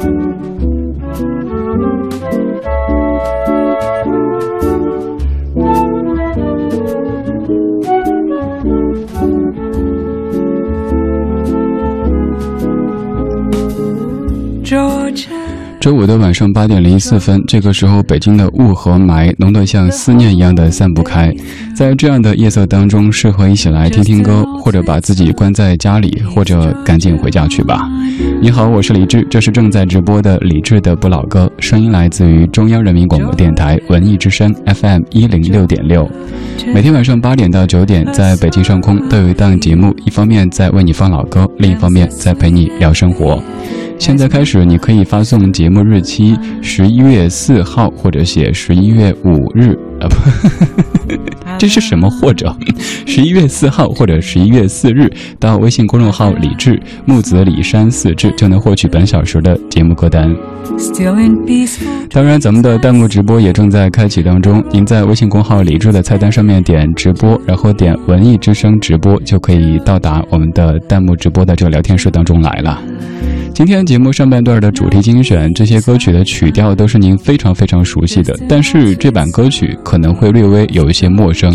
Thank you. 周五的晚上八点零四分，这个时候北京的雾和霾浓得像思念一样的散不开。在这样的夜色当中，适合一起来听听歌，或者把自己关在家里，或者赶紧回家去吧。你好，我是李志，这是正在直播的李志的不老歌，声音来自于中央人民广播电台文艺之声 FM 一零六点六。每天晚上八点到九点，在北京上空都有一档节目，一方面在为你放老歌，另一方面在陪你聊生活。现在开始，你可以发送节目日期，十一月四号，或者写十一月五日啊不，这是什么？或者十一月四号或者十一月四日到微信公众号“李志木子李山四志”，就能获取本小时的节目歌单。当然，咱们的弹幕直播也正在开启当中。您在微信公号“李志”的菜单上面点直播，然后点“文艺之声直播”，就可以到达我们的弹幕直播的这个聊天室当中来了。今天节目上半段的主题精选，这些歌曲的曲调都是您非常非常熟悉的，但是这版歌曲可能会略微有一些陌生。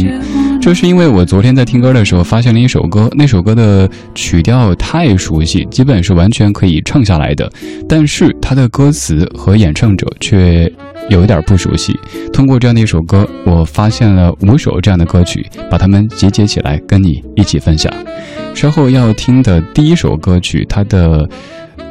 这是因为我昨天在听歌的时候发现了一首歌，那首歌的曲调太熟悉，基本是完全可以唱下来的，但是它的歌词和演唱者却有一点不熟悉。通过这样的一首歌，我发现了五首这样的歌曲，把它们集结起来跟你一起分享。稍后要听的第一首歌曲，它的。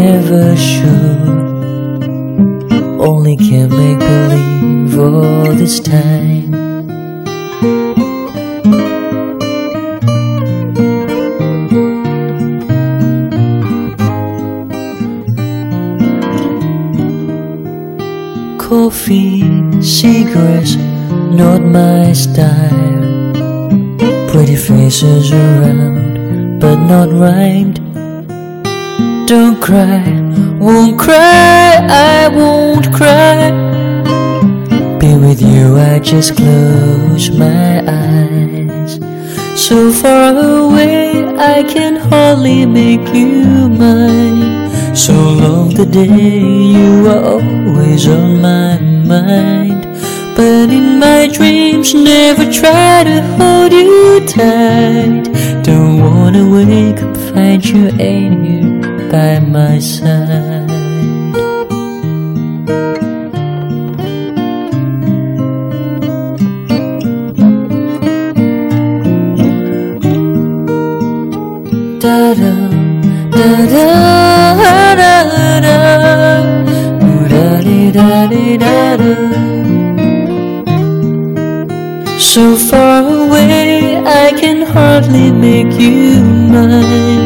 never should. Only can't make believe all this time. Coffee, cigarettes, not my style. Pretty faces around, but not rhymed. Don't cry, won't cry, I won't cry. Be with you, I just close my eyes. So far away, I can hardly make you mine. So long the day, you are always on my mind. But in my dreams, never try to hold you tight. Don't wanna wake up, find you ain't here by my side. Da da da da da da. Da da da da. So far away, I can hardly make you mine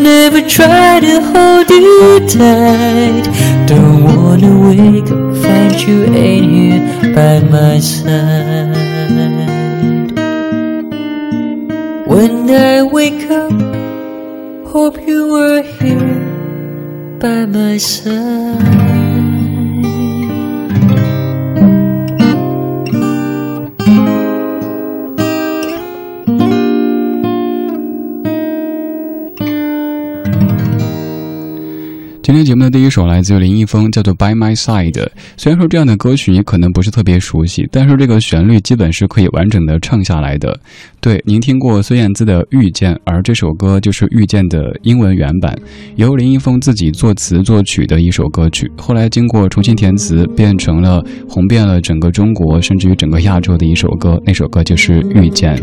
never try to hold you tight. Don't wanna wake up, find you ain't here by my side. When I wake up, hope you were here by my side. 第一首来自于林一峰，叫做《By My Side》。虽然说这样的歌曲你可能不是特别熟悉，但是这个旋律基本是可以完整的唱下来的。对，您听过孙燕姿的《遇见》，而这首歌就是《遇见》的英文原版，由林一峰自己作词作曲的一首歌曲。后来经过重新填词，变成了红遍了整个中国，甚至于整个亚洲的一首歌。那首歌就是《遇见》。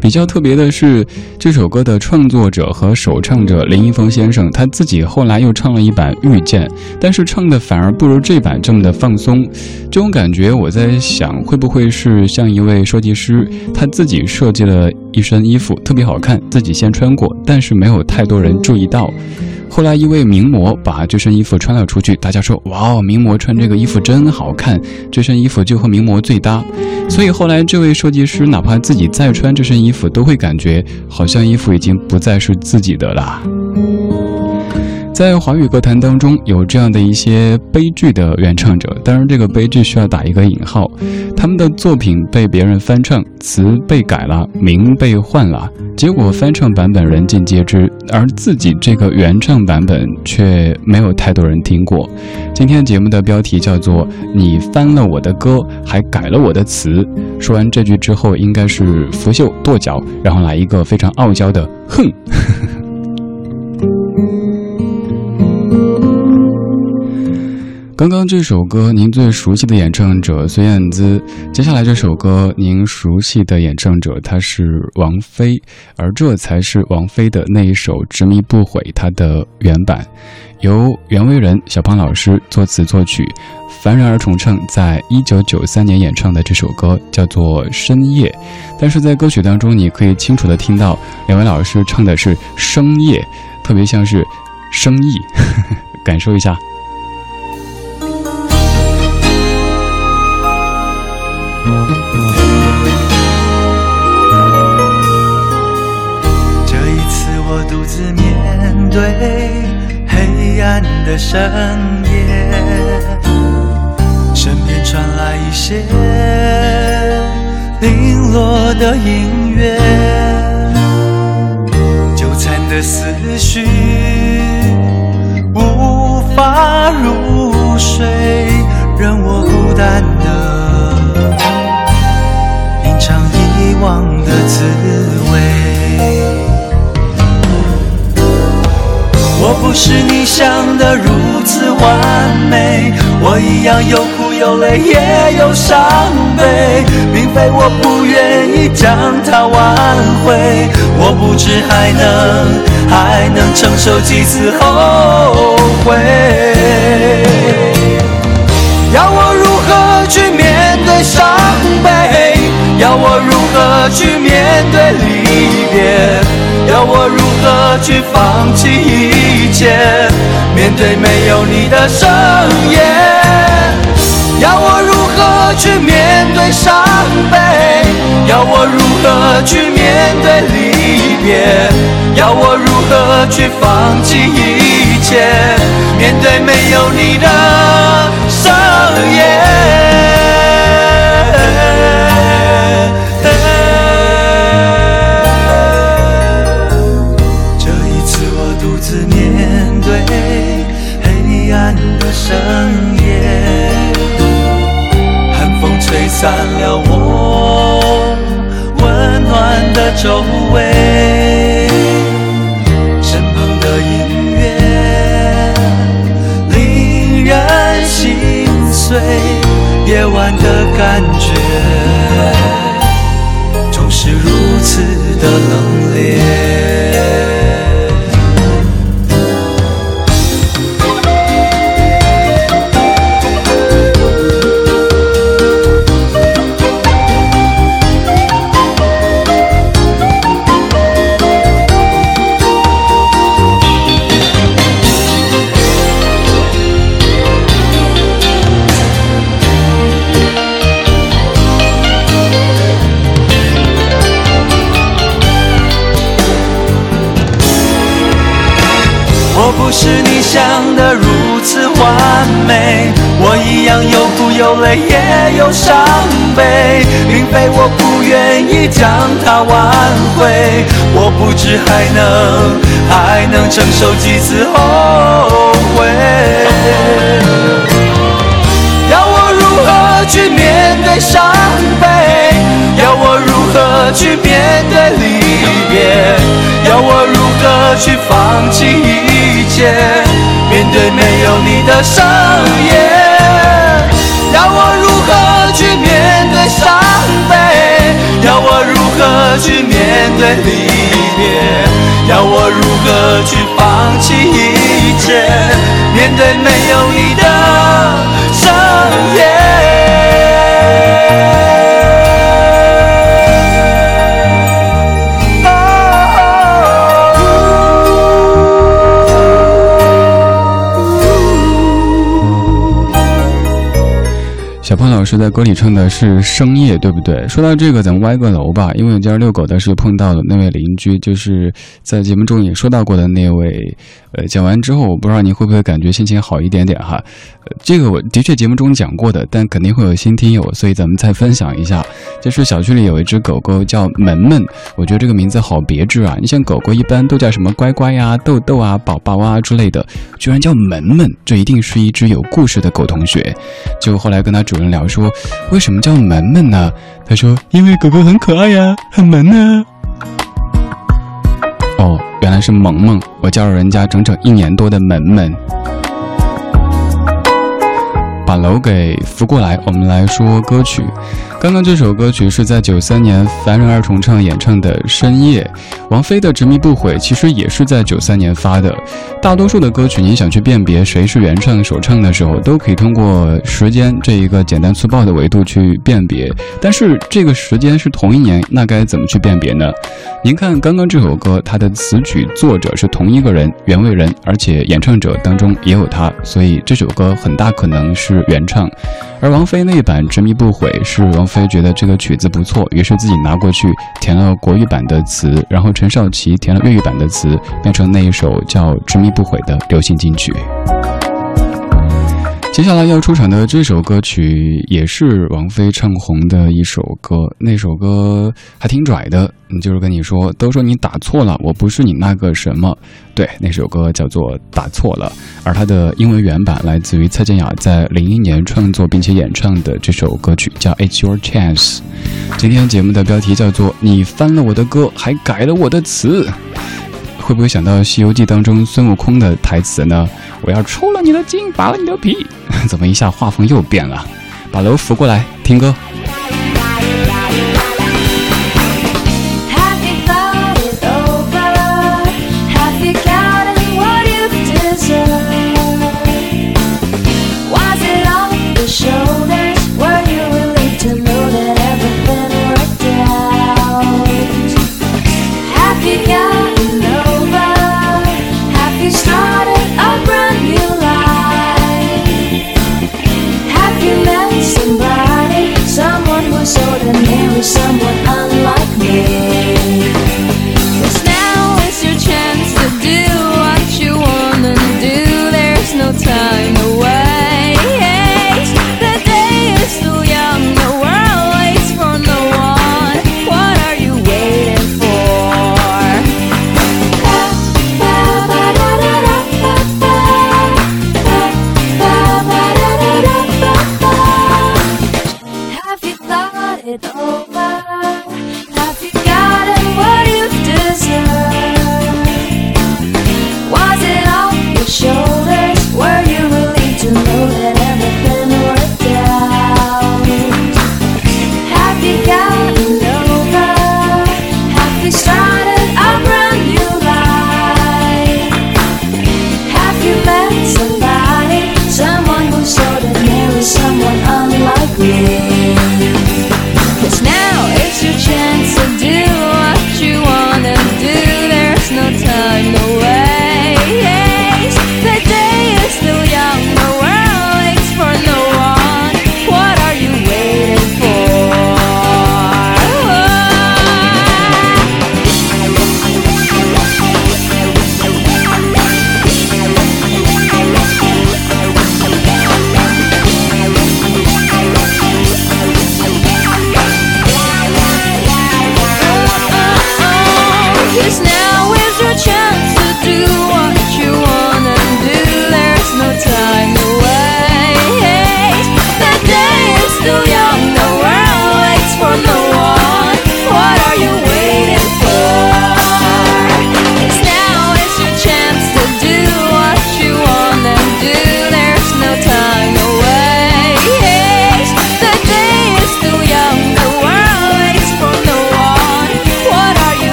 比较特别的是，这首歌的创作者和首唱者林一峰先生，他自己后来又唱了一版《遇见》，但是唱的反而不如这版这么的放松。这种感觉，我在想，会不会是像一位设计师，他自己设计了一身衣服，特别好看，自己先穿过，但是没有太多人注意到。后来一位名模把这身衣服穿了出去，大家说：“哇哦，名模穿这个衣服真好看，这身衣服就和名模最搭。”所以后来这位设计师哪怕自己再穿这身衣服，都会感觉好像衣服已经不再是自己的了。在华语歌坛当中，有这样的一些悲剧的原唱者，当然这个悲剧需要打一个引号。他们的作品被别人翻唱，词被改了，名被换了，结果翻唱版本人尽皆知，而自己这个原唱版本却没有太多人听过。今天节目的标题叫做“你翻了我的歌，还改了我的词”。说完这句之后，应该是拂袖跺脚，然后来一个非常傲娇的“哼”。刚刚这首歌，您最熟悉的演唱者孙燕姿。接下来这首歌，您熟悉的演唱者他是王菲，而这才是王菲的那一首《执迷不悔》它的原版，由袁惟仁、小胖老师作词作曲，凡然而重唱，在一九九三年演唱的这首歌叫做《深夜》。但是在歌曲当中，你可以清楚的听到两位老师唱的是“深夜”，特别像是生意，感受一下。深夜，身边传来一些零落的音乐，纠缠的思绪无法入睡，任我孤单的品尝遗。忘的滋味。我不是你想的如此完美，我一样有苦有泪也有伤悲，并非我不愿意将它挽回，我不知还能还能承受几次后悔。要我如何去面对伤悲？要我如何去面对离别？要我如何去放弃一切？面对没有你的深夜？要我如何去面对伤悲？要我如何去面对离别？要我如何去放弃一切？面对没有你的周围，身旁的音乐令人心碎，夜晚的感觉总是如此的冷冽。悲，我不愿意将它挽回，我不知还能还能承受几次后悔。要我如何去面对伤悲？要我如何去面对离别？要我如何去放弃一切？面对没有你的深夜，何去面对离别？要我如何去放弃一切？面对没有你的深夜。小胖老师在歌里唱的是深夜，对不对？说到这个，咱们歪个楼吧，因为今儿遛狗的时候碰到了那位邻居，就是在节目中也说到过的那位。呃，讲完之后，我不知道你会不会感觉心情好一点点哈。呃，这个我的确节目中讲过的，但肯定会有新听友，所以咱们再分享一下。就是小区里有一只狗狗叫门门，我觉得这个名字好别致啊。你像狗狗一般都叫什么乖乖呀、豆豆啊、宝宝啊之类的，居然叫门门，这一定是一只有故事的狗同学。就后来跟他主聊说，为什么叫门门呢？他说，因为狗狗很可爱呀，很萌呢。哦，原来是萌萌，我叫了人家整整一年多的门门。把楼给扶过来，我们来说歌曲。刚刚这首歌曲是在九三年凡人二重唱演唱的《深夜》，王菲的《执迷不悔》其实也是在九三年发的。大多数的歌曲，你想去辨别谁是原唱首唱的时候，都可以通过时间这一个简单粗暴的维度去辨别。但是这个时间是同一年，那该怎么去辨别呢？您看刚刚这首歌，它的词曲作者是同一个人，原味人，而且演唱者当中也有他，所以这首歌很大可能是原唱。而王菲那版《执迷不悔》是王。菲觉得这个曲子不错，于是自己拿过去填了国语版的词，然后陈少琪填了粤语版的词，变成那一首叫《执迷不悔》的流行金曲。接下来要出场的这首歌曲也是王菲唱红的一首歌，那首歌还挺拽的，就是跟你说，都说你打错了，我不是你那个什么。对，那首歌叫做《打错了》，而它的英文原版来自于蔡健雅在零一年创作并且演唱的这首歌曲叫《It's Your Chance》。今天节目的标题叫做“你翻了我的歌，还改了我的词”。会不会想到《西游记》当中孙悟空的台词呢？我要抽了你的筋，扒了你的皮。怎么一下画风又变了？把楼扶过来，听歌。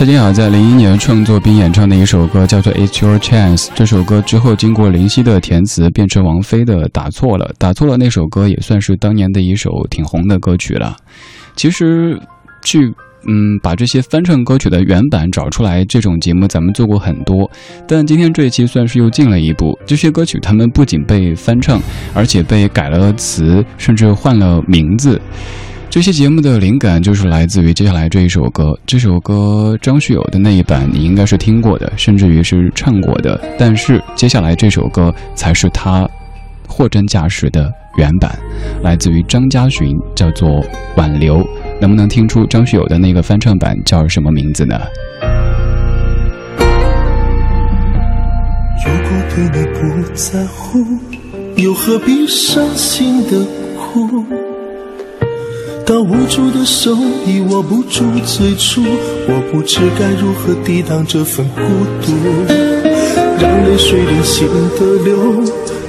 蔡健雅在零一年创作并演唱的一首歌叫做《It's Your Chance》。这首歌之后经过林夕的填词，变成王菲的《打错了》。打错了那首歌也算是当年的一首挺红的歌曲了。其实，去嗯把这些翻唱歌曲的原版找出来，这种节目咱们做过很多。但今天这一期算是又进了一步。这些歌曲他们不仅被翻唱，而且被改了词，甚至换了名字。这期节目的灵感就是来自于接下来这一首歌。这首歌张学友的那一版你应该是听过的，甚至于是唱过的。但是接下来这首歌才是他货真价实的原版，来自于张家勋，叫做《挽留》。能不能听出张学友的那个翻唱版叫什么名字呢？如果对你不在乎，又何必伤心的哭？当无助的手已握不住最初，我不知该如何抵挡这份孤独，让泪水任性的流，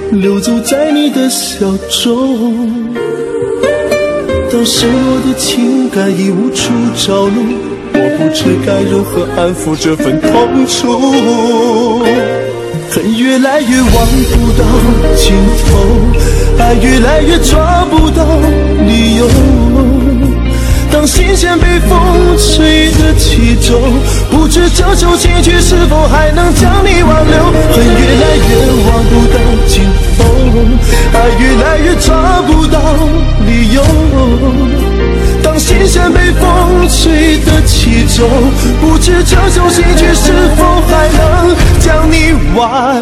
流走在你的笑中。当失落的情感已无处着落，我不知该如何安抚这份痛楚，恨越来越望不到尽头，爱越来越抓不到理由。当心弦被风吹得起皱，不知这首情曲是否还能将你挽留？恨越来越望不到尽头，爱越来越找不到理由。当心弦被风吹得起皱，不知这首情曲是否还能将你挽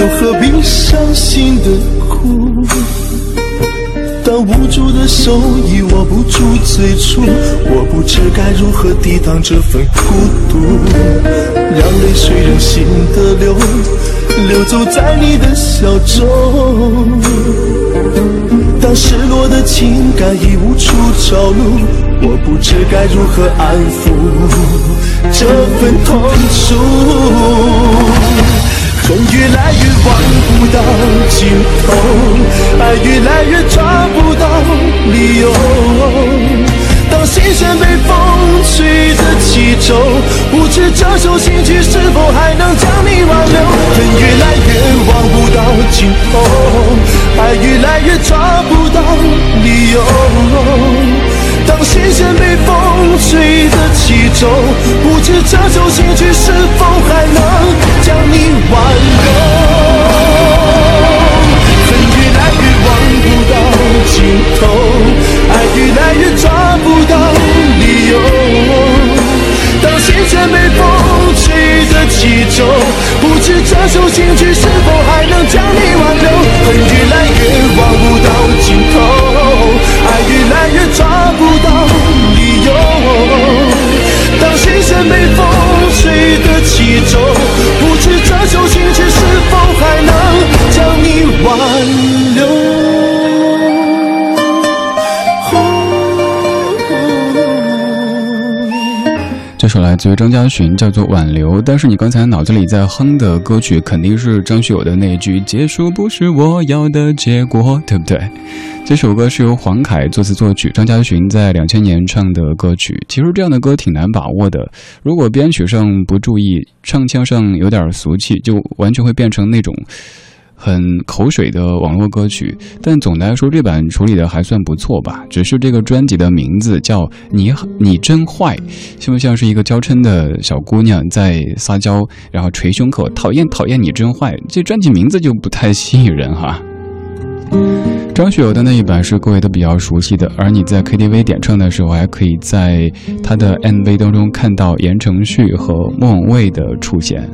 又何必伤心的哭？当无助的手已握不住最初，我不知该如何抵挡这份孤独，让泪水任性的流，流走在你的笑中。当失落的情感已无处着落，我不知该如何安抚这份痛楚。恨越来越望不到尽头，爱越来越找不到理由。当心弦被风吹得起皱，不知这首情曲是否还能将你挽留。恨越来越望不到尽头，爱越来越找不到理由。当心弦被风吹得起皱，不知这首情曲知这首情来自于张家寻，叫做《挽留》。但是你刚才脑子里在哼的歌曲，肯定是张学友的那句“结束不是我要的结果”，对不对？这首歌是由黄凯作词作曲，张家寻在两千年唱的歌曲。其实这样的歌挺难把握的，如果编曲上不注意，唱腔上有点俗气，就完全会变成那种。很口水的网络歌曲，但总的来说这版处理的还算不错吧。只是这个专辑的名字叫《你你真坏》，像不像是一个娇嗔的小姑娘在撒娇，然后捶胸口，讨厌讨厌你真坏。这专辑名字就不太吸引人哈。张学友的那一版是各位都比较熟悉的，而你在 KTV 点唱的时候，还可以在他的 MV 当中看到言承旭和莫文蔚的出现。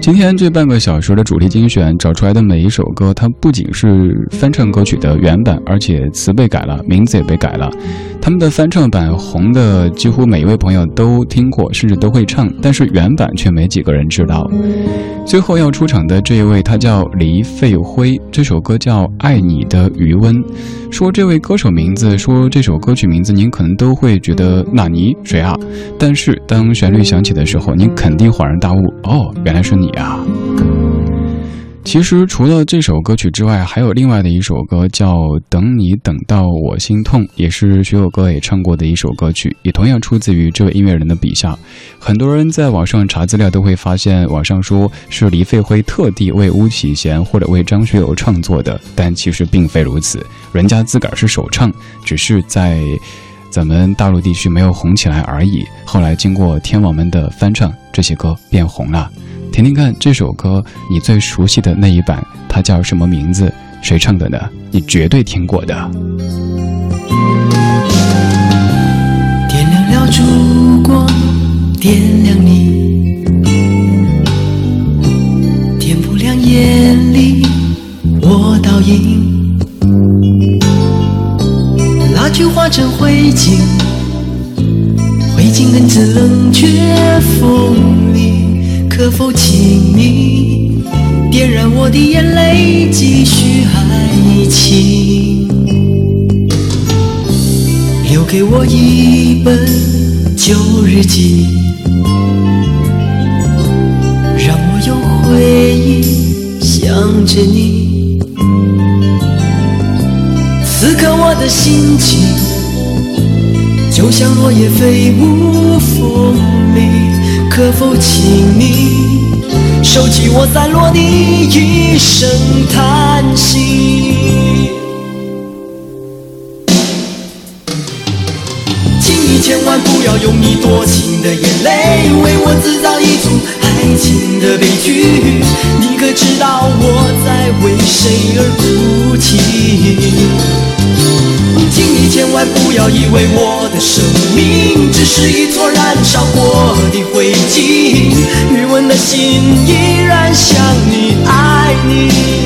今天这半个小时的主题精选找出来的每一首歌，它不仅是翻唱歌曲的原版，而且词被改了，名字也被改了。他们的翻唱版红的几乎每一位朋友都听过，甚至都会唱，但是原版却没几个人知道。最后要出场的这一位，他叫黎费辉，这首歌叫《爱你的余温》。说这位歌手名字，说这首歌曲名字，您可能都会觉得纳尼谁啊？但是当旋律响起的时候，您肯定恍然大悟，哦，原来是你啊！其实除了这首歌曲之外，还有另外的一首歌叫《等你等到我心痛》，也是学友哥也唱过的一首歌曲，也同样出自于这位音乐人的笔下。很多人在网上查资料都会发现，网上说是黎费辉特地为巫启贤或者为张学友创作的，但其实并非如此，人家自个儿是首唱，只是在咱们大陆地区没有红起来而已。后来经过天王们的翻唱，这些歌变红了。听听看这首歌，你最熟悉的那一版，它叫什么名字？谁唱的呢？你绝对听过的。点亮了烛光，点亮你，点不亮眼里我倒影。化成灰烬，灰烬更自冷却风里。可否请你点燃我的眼泪，继续爱情？留给我一本旧日记，让我有回忆想着你。此刻我的心情，就像落叶飞舞风里。可否请你收起我散落的一声叹息？请你千万不要用你多情的眼泪为我制造一出爱情的悲剧。你可知道我在为谁而哭泣？千万不要以为我的生命只是一撮燃烧过的灰烬，余温的心依然想你，爱你。